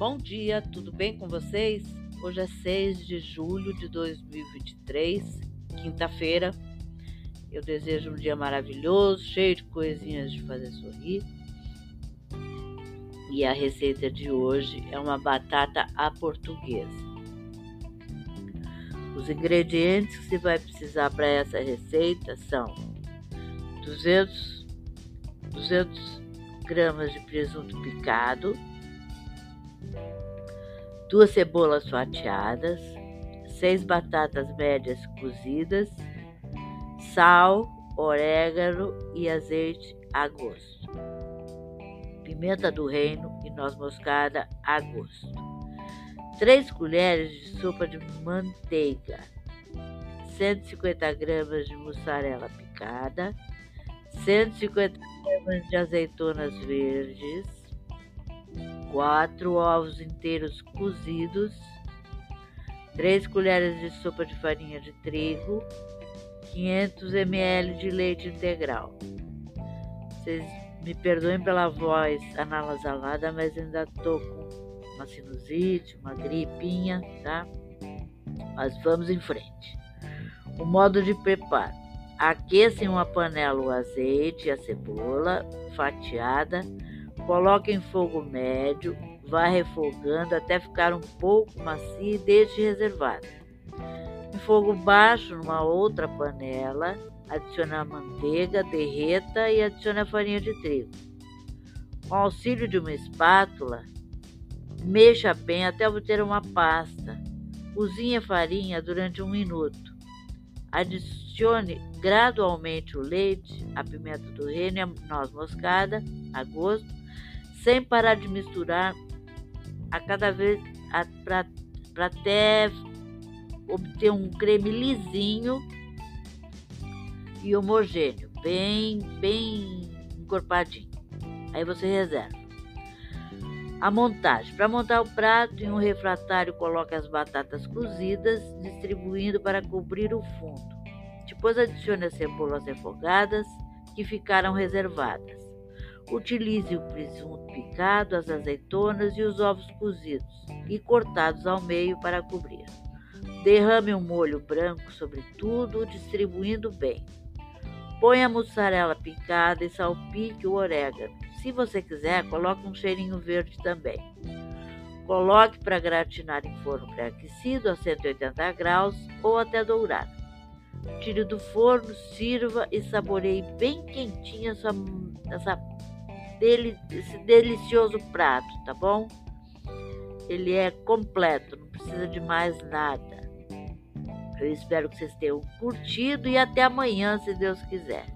Bom dia, tudo bem com vocês? Hoje é 6 de julho de 2023, quinta-feira. Eu desejo um dia maravilhoso, cheio de coisinhas de fazer sorrir. E a receita de hoje é uma batata à portuguesa. Os ingredientes que você vai precisar para essa receita são 200, 200 gramas de presunto picado, duas cebolas fatiadas, seis batatas médias cozidas, sal, orégano e azeite a gosto, pimenta do reino e noz moscada a gosto, três colheres de sopa de manteiga, 150 gramas de mussarela picada, 150 gramas de azeitonas verdes, 4 ovos inteiros cozidos, 3 colheres de sopa de farinha de trigo, 500 ml de leite integral. Vocês me perdoem pela voz anasalada, mas ainda tô com uma sinusite, uma gripinha, tá? Mas vamos em frente. O modo de preparo. Aqueça em uma panela o azeite e a cebola fatiada Coloque em fogo médio, vá refogando até ficar um pouco macio e deixe reservado. Em fogo baixo, numa outra panela, adicione a manteiga, derreta e adicione a farinha de trigo. Com auxílio de uma espátula, mexa bem até obter uma pasta. Cozinhe a farinha durante um minuto. Adicione gradualmente o leite, a pimenta do reino e a noz moscada a gosto sem parar de misturar a cada vez para até obter um creme lisinho e homogêneo, bem, bem encorpadinho. Aí você reserva. A montagem. Para montar o prato, em um refratário, coloque as batatas cozidas, distribuindo para cobrir o fundo. Depois adicione as cebolas refogadas que ficaram reservadas. Utilize o presunto picado, as azeitonas e os ovos cozidos e cortados ao meio para cobrir. Derrame um molho branco sobre tudo, distribuindo bem. Põe a mussarela picada e salpique o orégano. Se você quiser, coloque um cheirinho verde também. Coloque para gratinar em forno pré-aquecido a 180 graus ou até dourado. Tire do forno, sirva e saboreie bem quentinha essa, essa dele, esse delicioso prato, tá bom? Ele é completo, não precisa de mais nada. Eu espero que vocês tenham curtido e até amanhã, se Deus quiser.